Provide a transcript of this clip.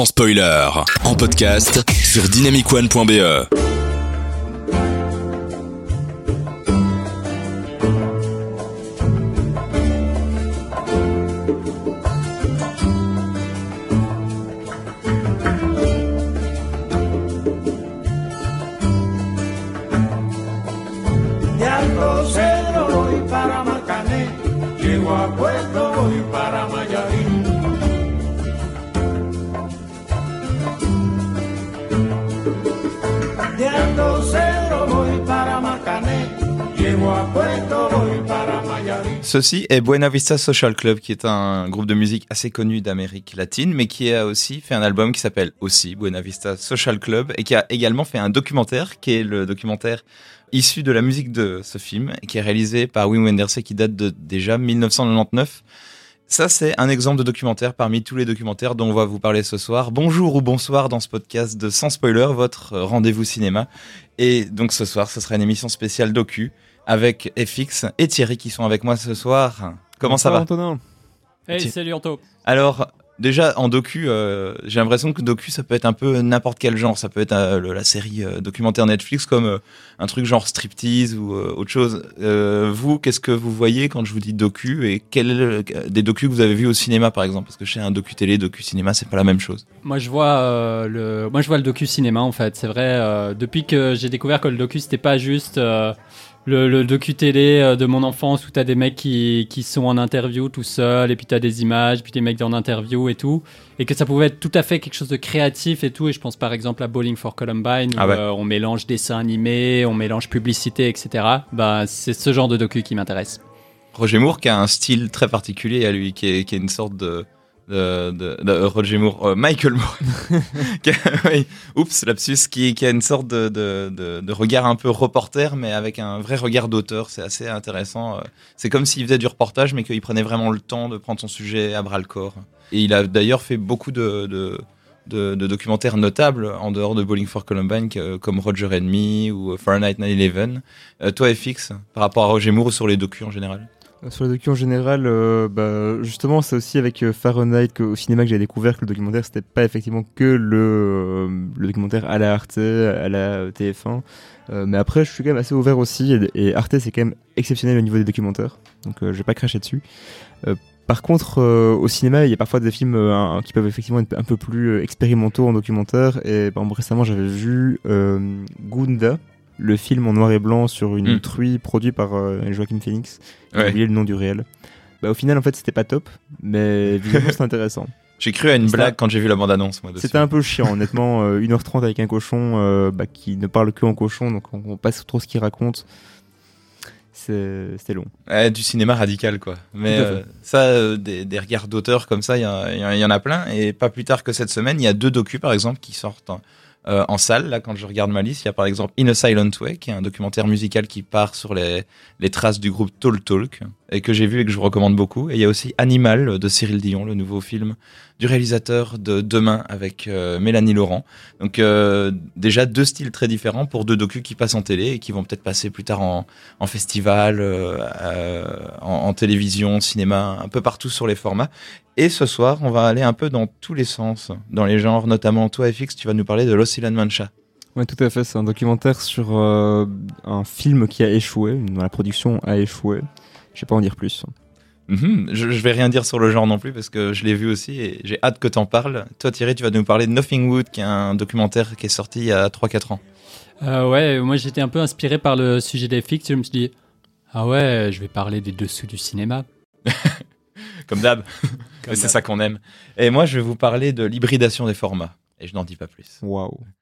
sans spoiler, en podcast sur dynamicone.be. Ceci est Buena Vista Social Club, qui est un groupe de musique assez connu d'Amérique latine, mais qui a aussi fait un album qui s'appelle aussi Buena Vista Social Club, et qui a également fait un documentaire, qui est le documentaire issu de la musique de ce film, qui est réalisé par Wim Wenders et qui date de déjà 1999. Ça, c'est un exemple de documentaire parmi tous les documentaires dont on va vous parler ce soir. Bonjour ou bonsoir dans ce podcast de Sans Spoiler, votre rendez-vous cinéma. Et donc ce soir, ce sera une émission spéciale docu avec FX et Thierry qui sont avec moi ce soir. Comment ça va Antonin Hey, salut Anto. Alors, déjà en docu, euh, j'ai l'impression que docu, ça peut être un peu n'importe quel genre. Ça peut être euh, la série euh, documentaire Netflix comme un truc genre striptease ou autre chose. Vous, qu'est-ce que vous voyez quand je vous dis docu et quel des docus que vous avez vus au cinéma par exemple? Parce que chez un docu télé, docu cinéma, c'est pas la même chose. Moi je vois le, moi je vois le docu cinéma en fait. C'est vrai. depuis que j'ai découvert que le docu c'était pas juste le, le docu télé euh, de mon enfance où t'as des mecs qui, qui sont en interview tout seuls et puis t'as des images puis des mecs en interview et tout et que ça pouvait être tout à fait quelque chose de créatif et tout. Et je pense par exemple à Bowling for Columbine où Ah ouais. euh, on mélange dessin animé, on mélange publicité, etc. Bah c'est ce genre de docu qui m'intéresse. Roger Moore qui a un style très particulier à lui, qui est, qui est une sorte de de, de, de- euh, Roger Moore, euh, Michael Moore, Qui a- oui, oups, lapsus, qui, qui a une sorte de, de, regard un peu reporter, mais avec un vrai regard d'auteur. C'est assez intéressant. euh. C'est comme s'il faisait du reportage, mais qu'il prenait vraiment le temps de prendre son sujet à bras le corps. Et il a d'ailleurs fait beaucoup de, documentaires notables en dehors de Bowling for Columbine, comme Roger and Me ou Fahrenheit 9/11. Euh, toi, FX, par rapport à Roger Moore ou sur les docus en général? Sur le docu en général, euh, bah, justement, c'est aussi avec euh, Fahrenheit que, au cinéma que j'ai découvert que le documentaire, c'était pas effectivement que le, euh, documentaire à la Arte, à la TF1. Euh, mais après, je suis quand même assez ouvert aussi, et, Arte, c'est quand même exceptionnel au niveau des documentaires. Donc, je vais pas cracher dessus. Par contre, au cinéma, il y a parfois des films qui peuvent effectivement être un peu plus expérimentaux en documentaire. Et récemment, j'avais vu Gunda, le film en noir et blanc sur une Mm. truie produit par euh, Joachim Phoenix. J'ai Ouais. oublié le nom du réel. Bah, au final, en fait, c'était pas top, mais visuellement, c'était intéressant. J'ai cru à une blague quand j'ai vu la bande-annonce. C'était un peu chiant, honnêtement. euh, 1h30 avec un cochon euh, bah, qui ne parle que en cochon, donc on, on passe trop ce qu'il raconte. C'était long. Ouais, du cinéma radical, quoi. Mais euh, ça, euh, des, des regards d'auteur comme ça, il y, y en a plein. Et pas plus tard que cette semaine, il y a deux docus, par exemple, qui sortent euh, en salle. Là, quand je regarde ma liste, il y a par exemple In a Silent Way, qui est un documentaire musical qui part sur les, les traces du groupe Tall Talk, et que j'ai vu et que je vous recommande beaucoup. Et il y a aussi Animal de Cyril Dion, le nouveau film du réalisateur de Demain avec euh, Mélanie Laurent. Donc euh, déjà deux styles très différents pour deux docus qui passent en télé et qui vont peut-être passer plus tard en, festival, euh, en, en télévision, cinéma, un peu partout sur les formats. Et ce soir, on va aller un peu dans tous les sens, dans les genres, notamment toi, FX, tu vas nous parler de Los Ilan Mancha. Ouais, tout à fait. C'est un documentaire sur un film qui a échoué, dont la production a échoué. Je vais pas en dire plus. Mhm, je, je vais rien dire sur le genre non plus parce que je l'ai vu aussi et j'ai hâte que t'en parles. Toi, Thierry, tu vas nous parler de Nothing Wood, qui est un documentaire qui est sorti il y a 3-4 ans. Euh, ouais, moi j'étais un peu inspiré par le sujet des fixes. Je me suis dit, ah ouais, je vais parler des dessous du cinéma. Comme d'hab. C'est ça qu'on aime. Et moi, je vais vous parler de l'hybridation des formats. Et je n'en dis pas plus. Waouh.